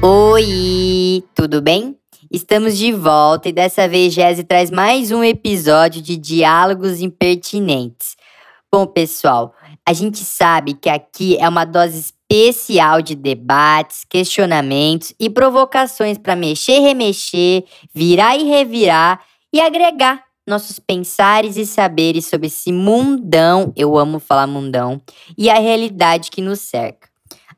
Oi, tudo bem? Estamos de volta e dessa vez Jesse traz mais um episódio de Diálogos Impertinentes. Bom, pessoal, a gente sabe que aqui é uma dose especial de debates, questionamentos e provocações para mexer, remexer, virar e revirar e agregar nossos pensares e saberes sobre esse mundão, eu amo falar mundão, e a realidade que nos cerca.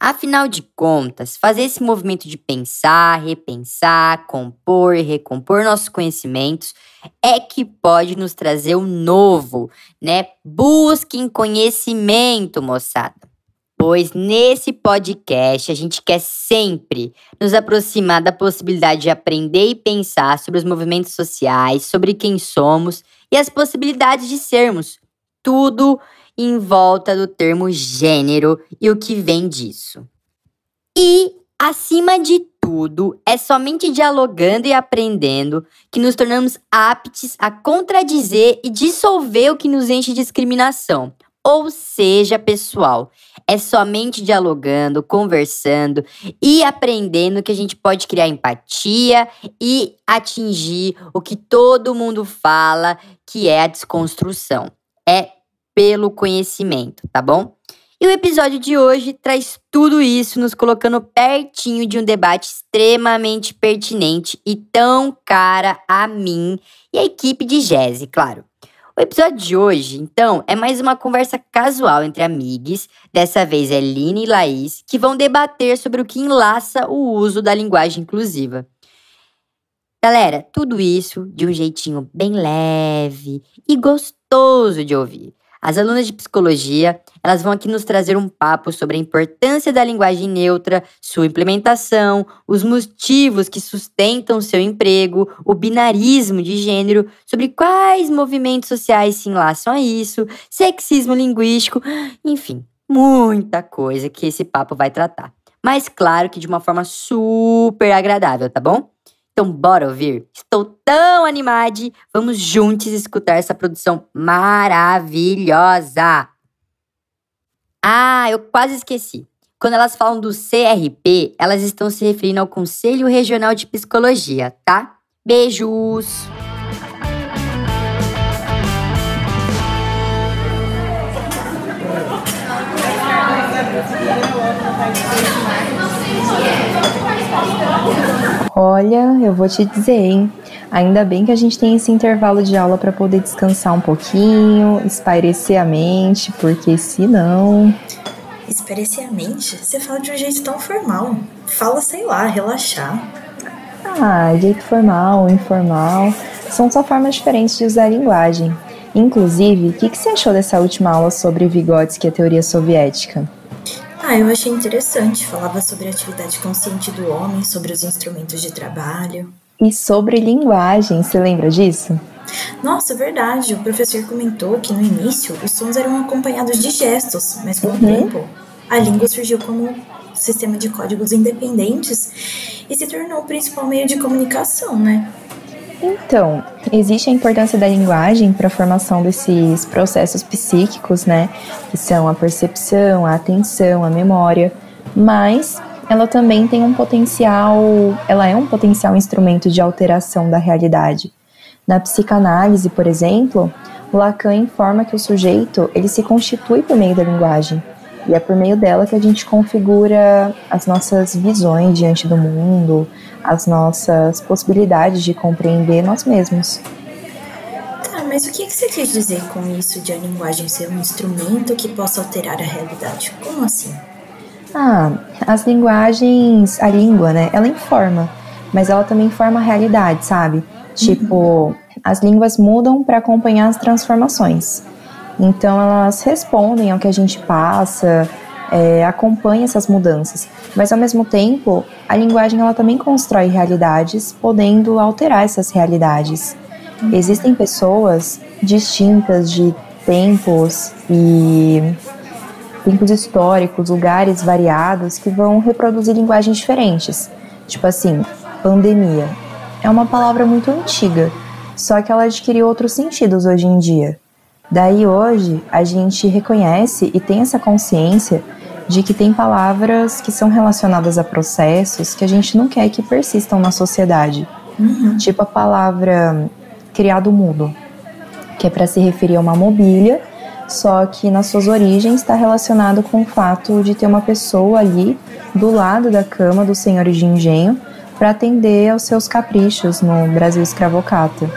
Afinal de contas, fazer esse movimento de pensar, repensar, compor e recompor nossos conhecimentos é que pode nos trazer o novo, né? Busquem conhecimento, moçada. Pois nesse podcast a gente quer sempre nos aproximar da possibilidade de aprender e pensar sobre os movimentos sociais, sobre quem somos e as possibilidades de sermos. Tudo em volta do termo gênero e o que vem disso. E, acima de tudo, é somente dialogando e aprendendo que nos tornamos aptos a contradizer e dissolver o que nos enche de discriminação. Ou seja, pessoal, é somente dialogando, conversando e aprendendo que a gente pode criar empatia e atingir o que todo mundo fala, que é a desconstrução. É pelo conhecimento, tá bom? E o episódio de hoje traz tudo isso, nos colocando pertinho de um debate extremamente pertinente e tão cara a mim e a equipe de Jazzy, claro. O episódio de hoje, então, é mais uma conversa casual entre amigos, dessa vez é Lina e Laís, que vão debater sobre o que enlaça o uso da linguagem inclusiva. Galera, tudo isso de um jeitinho bem leve e gostoso de ouvir. As alunas de psicologia, elas vão aqui nos trazer um papo sobre a importância da linguagem neutra, sua implementação, os motivos que sustentam seu emprego, o binarismo de gênero, sobre quais movimentos sociais se enlaçam a isso, sexismo linguístico, enfim, muita coisa que esse papo vai tratar. Mas claro que de uma forma super agradável, tá bom? Então, bora ouvir? Estou tão animada! Vamos juntos escutar essa produção maravilhosa! Ah, eu quase esqueci. Quando elas falam do CRP, elas estão se referindo ao Conselho Regional de Psicologia, tá? Beijos! Olha, eu vou te dizer, hein? Ainda bem que a gente tem esse intervalo de aula para poder descansar um pouquinho, espairecer a mente, porque senão. Espairecer a mente? Você fala de um jeito tão formal. Fala, sei lá, relaxar. Ah, jeito formal, informal. São só formas diferentes de usar a linguagem. Inclusive, o que, que você achou dessa última aula sobre Vygotsky e a teoria soviética? Ah, eu achei interessante. Falava sobre a atividade consciente do homem, sobre os instrumentos de trabalho. E sobre linguagem, você lembra disso? Nossa, verdade. O professor comentou que no início os sons eram acompanhados de gestos, mas com uhum. o tempo a língua surgiu como sistema de códigos independentes e se tornou o principal meio de comunicação, né? Então, existe a importância da linguagem para a formação desses processos psíquicos, né? Que são a percepção, a atenção, a memória, mas ela também tem um potencial, ela é um potencial instrumento de alteração da realidade. Na psicanálise, por exemplo, Lacan informa que o sujeito ele se constitui por meio da linguagem. E é por meio dela que a gente configura as nossas visões diante do mundo, as nossas possibilidades de compreender nós mesmos. Tá, mas o que você quis dizer com isso de a linguagem ser um instrumento que possa alterar a realidade? Como assim? Ah, as linguagens, a língua, né, ela informa, mas ela também forma a realidade, sabe? Tipo, uhum. as línguas mudam para acompanhar as transformações. Então, elas respondem ao que a gente passa, é, acompanha essas mudanças. Mas ao mesmo tempo, a linguagem ela também constrói realidades, podendo alterar essas realidades. Existem pessoas distintas de tempos e tempos históricos, lugares variados que vão reproduzir linguagens diferentes. Tipo assim, pandemia. É uma palavra muito antiga, só que ela adquiriu outros sentidos hoje em dia. Daí hoje a gente reconhece e tem essa consciência de que tem palavras que são relacionadas a processos que a gente não quer que persistam na sociedade. Uhum. Tipo a palavra criado mudo, que é para se referir a uma mobília, só que nas suas origens está relacionado com o fato de ter uma pessoa ali do lado da cama dos senhores de engenho para atender aos seus caprichos no Brasil escravocata.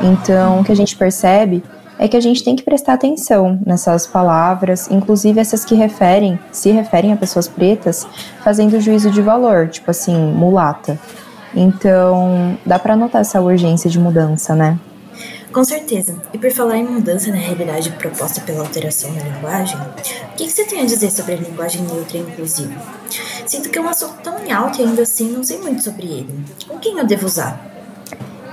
Então, o que a gente percebe é que a gente tem que prestar atenção nessas palavras, inclusive essas que referem, se referem a pessoas pretas, fazendo juízo de valor, tipo assim, mulata. Então, dá para notar essa urgência de mudança, né? Com certeza. E por falar em mudança na realidade proposta pela alteração da linguagem, o que, você tem a dizer sobre a linguagem neutra e inclusiva? Sinto que é um assunto tão em alta e ainda assim não sei muito sobre ele. Com quem eu devo usar?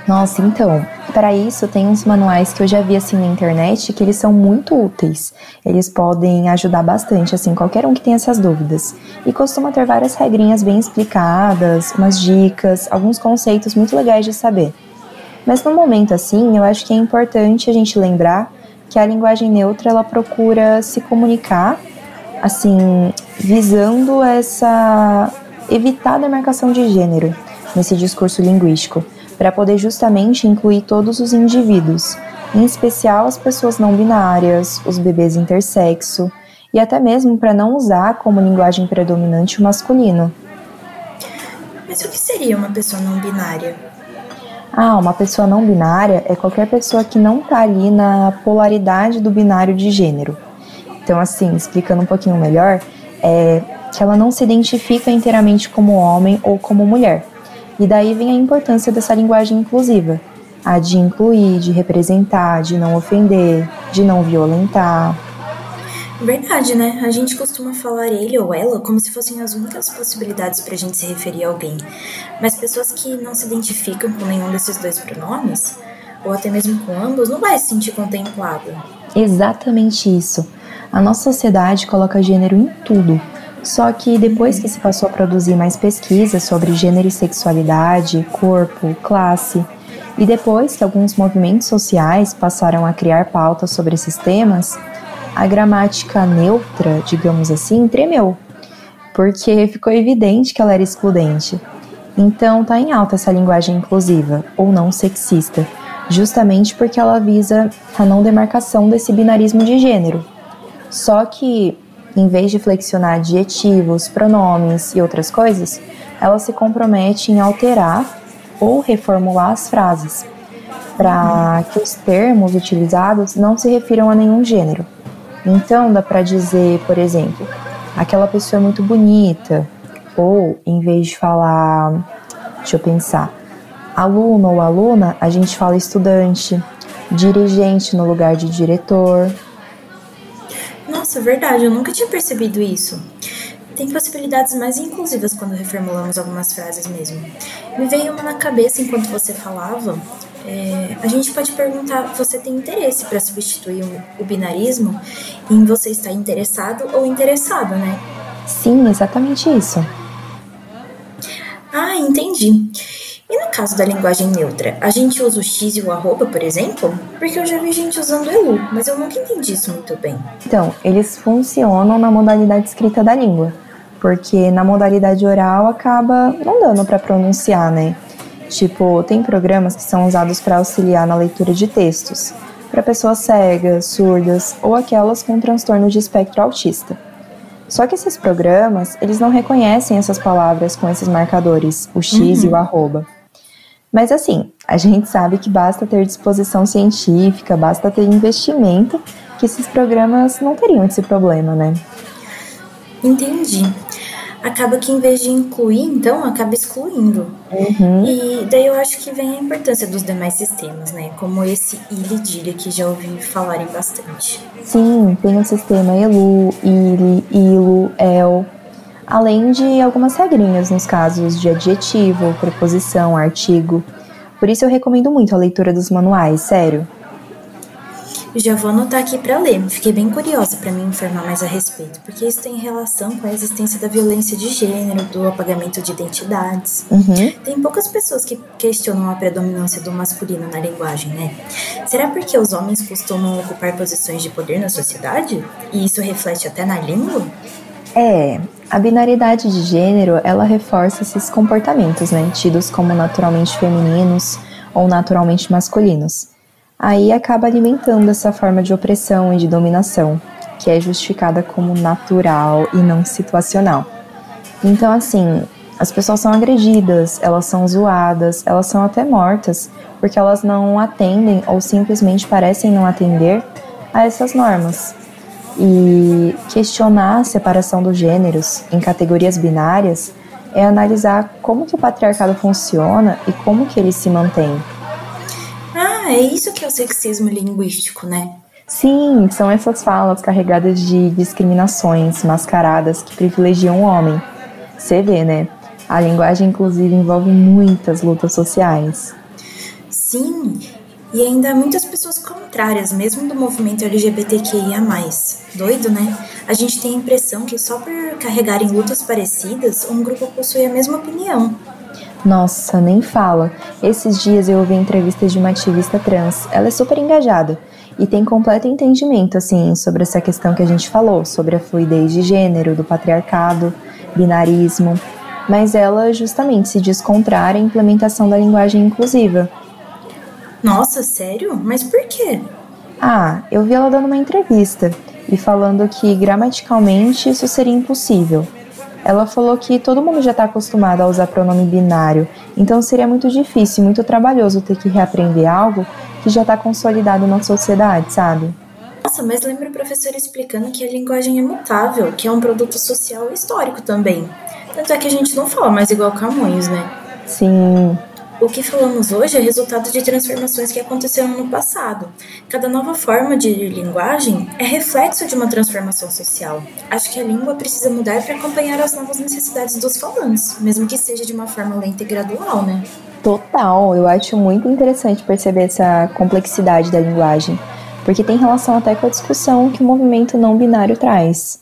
Nossa, então, para isso tem uns manuais que eu já vi assim na internet que eles são muito úteis. Eles podem ajudar bastante assim qualquer um que tenha essas dúvidas. E costuma ter várias regrinhas bem explicadas, umas dicas, alguns conceitos muito legais de saber. Mas no momento assim, eu acho que é importante a gente lembrar que a linguagem neutra ela procura se comunicar assim, visando essa evitar a demarcação de gênero nesse discurso linguístico, para poder justamente incluir todos os indivíduos, em especial as pessoas não binárias, os bebês intersexo, e até mesmo para não usar como linguagem predominante o masculino. Mas o que seria uma pessoa não binária? Ah, uma pessoa não binária é qualquer pessoa que não está ali na polaridade do binário de gênero. Então, assim, explicando um pouquinho melhor, é que ela não se identifica inteiramente como homem ou como mulher. E daí vem a importância dessa linguagem inclusiva, a de incluir, de representar, de não ofender, de não violentar. Verdade, né? A gente costuma falar ele ou ela como se fossem as únicas possibilidades para a gente se referir a alguém. Mas pessoas que não se identificam com nenhum desses dois pronomes, ou até mesmo com ambos, não vai se sentir contemplada. Exatamente isso. A nossa sociedade coloca gênero em tudo. Só que depois que se passou a produzir mais pesquisas sobre gênero e sexualidade, corpo, classe, e depois que alguns movimentos sociais passaram a criar pautas sobre esses temas, a gramática neutra, digamos assim, tremeu, porque ficou evidente que ela era excludente. Então tá em alta essa linguagem inclusiva, ou não sexista, justamente porque ela visa a não demarcação desse binarismo de gênero. Só que, em vez de flexionar adjetivos, pronomes e outras coisas, ela se compromete em alterar ou reformular as frases, para que os termos utilizados não se refiram a nenhum gênero. Então, dá para dizer, por exemplo, aquela pessoa é muito bonita, ou em vez de falar, deixa eu pensar, aluno ou aluna, a gente fala estudante, dirigente no lugar de diretor. Nossa, é verdade, eu nunca tinha percebido isso. Tem possibilidades mais inclusivas quando reformulamos algumas frases mesmo. Me veio uma na cabeça enquanto você falava, é, a gente pode perguntar: você tem interesse para substituir o, o binarismo? Em você estar interessado ou interessado, né? Sim, exatamente isso. Ah, entendi. E no caso da linguagem neutra, a gente usa o X e o arroba, por exemplo? Porque eu já vi gente usando ELU, mas eu nunca entendi isso muito bem. Então, eles funcionam na modalidade escrita da língua, porque na modalidade oral acaba não dando para pronunciar, né? Tipo, tem programas que são usados para auxiliar na leitura de textos, para pessoas cegas, surdas ou aquelas com transtorno de espectro autista. Só que esses programas, eles não reconhecem essas palavras com esses marcadores, o X uhum. e o uhum. arroba. Mas assim, a gente sabe que basta ter disposição científica, basta ter investimento, que esses programas não teriam esse problema, né? Entendi acaba que em vez de incluir, então, acaba excluindo. Uhum. E daí eu acho que vem a importância dos demais sistemas, né? Como esse ILI DIRA que já ouvi falarem bastante. Sim, tem o sistema ELU, ILI, ILO, EL, além de algumas regrinhas nos casos de adjetivo, preposição, artigo. Por isso eu recomendo muito a leitura dos manuais, sério. Já vou anotar aqui para ler. Fiquei bem curiosa para me informar mais a respeito, porque isso tem relação com a existência da violência de gênero, do apagamento de identidades. Uhum. Tem poucas pessoas que questionam a predominância do masculino na linguagem, né? Será porque os homens costumam ocupar posições de poder na sociedade? E isso reflete até na língua? É, a binariedade de gênero, ela reforça esses comportamentos, né, tidos como naturalmente femininos ou naturalmente masculinos. Aí acaba alimentando essa forma de opressão e de dominação, que é justificada como natural e não situacional. Então, assim, as pessoas são agredidas, elas são zoadas, elas são até mortas, porque elas não atendem ou simplesmente parecem não atender a essas normas. E questionar a separação dos gêneros em categorias binárias é analisar como que o patriarcado funciona e como que ele se mantém. Ah, é isso que é o sexismo linguístico, né? Sim, são essas falas carregadas de discriminações mascaradas que privilegiam o homem. Você vê, né? A linguagem, inclusive, envolve muitas lutas sociais. Sim, e ainda muitas pessoas contrárias, mesmo do movimento LGBTQIA. Doido, né? A gente tem a impressão que só por carregarem lutas parecidas, um grupo possui a mesma opinião. Nossa, nem fala. Esses dias eu ouvi entrevistas de uma ativista trans. Ela é super engajada e tem completo entendimento, assim, sobre essa questão que a gente falou, sobre a fluidez de gênero, do patriarcado, binarismo. Mas ela justamente se diz contrária à implementação da linguagem inclusiva. Nossa, sério? Mas por quê? Ah, eu vi ela dando uma entrevista e falando que gramaticalmente isso seria impossível. Ela falou que todo mundo já está acostumado a usar pronome binário, então seria muito difícil, muito trabalhoso ter que reaprender algo que já está consolidado na sociedade, sabe? Nossa, mas lembra o professor explicando que a linguagem é mutável, que é um produto social e histórico também. Tanto é que a gente não fala mais igual Camões, né? Sim, o que falamos hoje é resultado de transformações que aconteceram no passado. Cada nova forma de linguagem é reflexo de uma transformação social. Acho que a língua precisa mudar para acompanhar as novas necessidades dos falantes, mesmo que seja de uma forma lenta e gradual, né? Total, eu acho muito interessante perceber essa complexidade da linguagem, porque tem relação até com a discussão que o movimento não binário traz.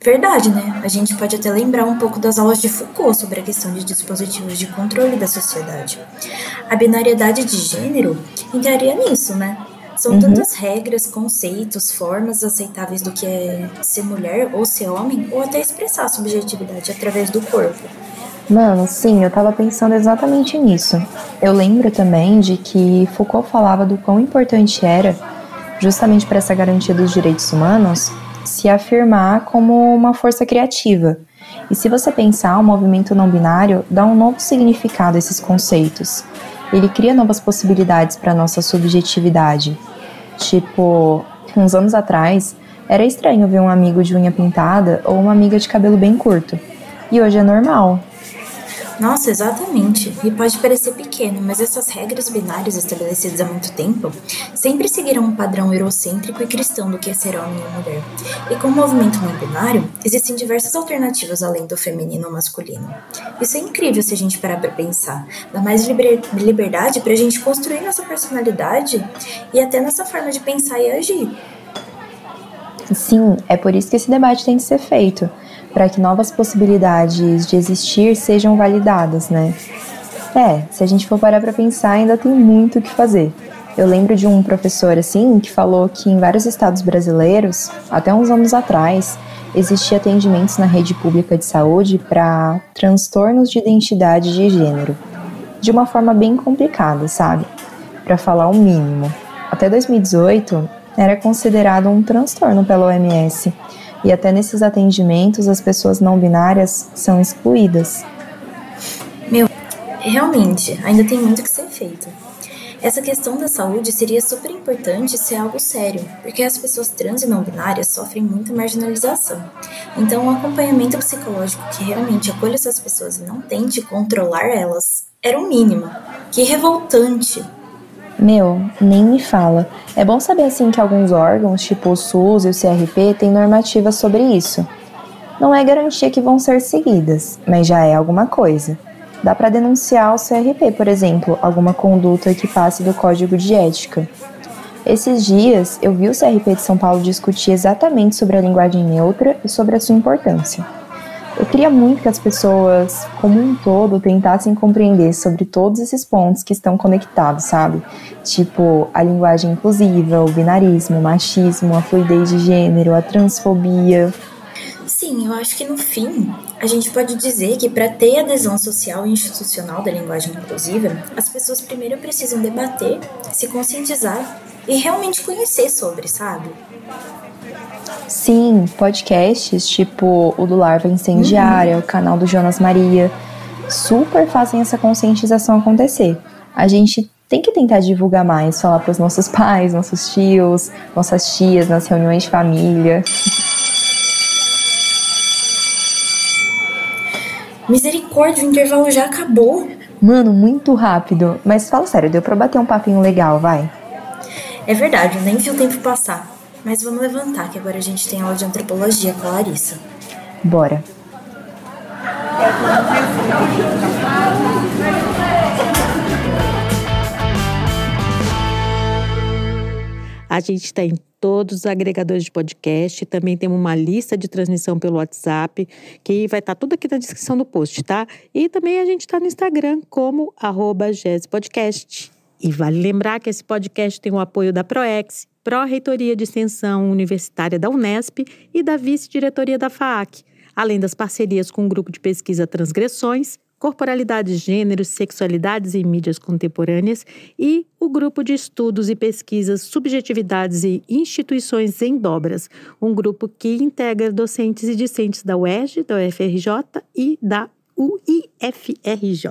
Verdade, né? A gente pode até lembrar um pouco das aulas de Foucault sobre a questão de dispositivos de controle da sociedade. A binariedade de gênero entraria nisso, né? São uhum. tantas regras, conceitos, formas aceitáveis do que é ser mulher ou ser homem, ou até expressar a subjetividade através do corpo. Mano, sim, eu tava pensando exatamente nisso. Eu lembro também de que Foucault falava do quão importante era, justamente para essa garantia dos direitos humanos, se afirmar como uma força criativa. E se você pensar, o movimento não binário dá um novo significado a esses conceitos. Ele cria novas possibilidades para nossa subjetividade. Tipo, uns anos atrás, era estranho ver um amigo de unha pintada ou uma amiga de cabelo bem curto. E hoje é normal. Nossa, exatamente. E pode parecer pequeno, mas essas regras binárias estabelecidas há muito tempo sempre seguiram um padrão eurocêntrico e cristão do que é ser homem ou mulher. E com o movimento não binário, existem diversas alternativas além do feminino ou masculino. Isso é incrível se a gente parar para pensar. Dá mais liber liberdade para a gente construir nossa personalidade e até nossa forma de pensar e agir. Sim, é por isso que esse debate tem que ser feito para que novas possibilidades de existir sejam validadas, né? É, se a gente for parar para pensar, ainda tem muito o que fazer. Eu lembro de um professor assim que falou que em vários estados brasileiros, até uns anos atrás, existia atendimentos na rede pública de saúde para transtornos de identidade de gênero, de uma forma bem complicada, sabe? Para falar o mínimo. Até 2018, era considerado um transtorno pela OMS e até nesses atendimentos as pessoas não binárias são excluídas. Meu, realmente, ainda tem muito que ser feito. Essa questão da saúde seria super importante ser algo sério, porque as pessoas trans e não binárias sofrem muita marginalização. Então, um acompanhamento psicológico que realmente acolha essas pessoas e não tente controlar elas era o mínimo. Que revoltante! Meu, nem me fala. É bom saber assim que alguns órgãos, tipo o SUS e o CRP, têm normativas sobre isso. Não é garantia que vão ser seguidas, mas já é alguma coisa. Dá para denunciar ao CRP, por exemplo, alguma conduta que passe do código de ética. Esses dias eu vi o CRP de São Paulo discutir exatamente sobre a linguagem neutra e sobre a sua importância. Eu queria muito que as pessoas, como um todo, tentassem compreender sobre todos esses pontos que estão conectados, sabe? Tipo, a linguagem inclusiva, o binarismo, o machismo, a fluidez de gênero, a transfobia. Sim, eu acho que no fim a gente pode dizer que para ter adesão social e institucional da linguagem inclusiva, as pessoas primeiro precisam debater, se conscientizar e realmente conhecer sobre, sabe? Sim, podcasts tipo o do Larva Incendiária, uhum. o canal do Jonas Maria, super fazem essa conscientização acontecer. A gente tem que tentar divulgar mais, falar para os nossos pais, nossos tios, nossas tias nas reuniões de família. Misericórdia, o intervalo já acabou. Mano, muito rápido. Mas fala sério, deu pra bater um papinho legal, vai. É verdade, nem vi o tempo passar. Mas vamos levantar, que agora a gente tem aula de antropologia com a Larissa. Bora. A gente está em todos os agregadores de podcast. Também temos uma lista de transmissão pelo WhatsApp, que vai estar tá tudo aqui na descrição do post, tá? E também a gente está no Instagram como arroba. E vale lembrar que esse podcast tem o apoio da ProEx, Pró-Reitoria de Extensão Universitária da Unesp e da Vice-Diretoria da FAAC, além das parcerias com o Grupo de Pesquisa Transgressões, Corporalidades, Gêneros, Sexualidades e Mídias Contemporâneas e o Grupo de Estudos e Pesquisas Subjetividades e Instituições em Dobras, um grupo que integra docentes e discentes da UERJ, da UFRJ e da UIFRJ.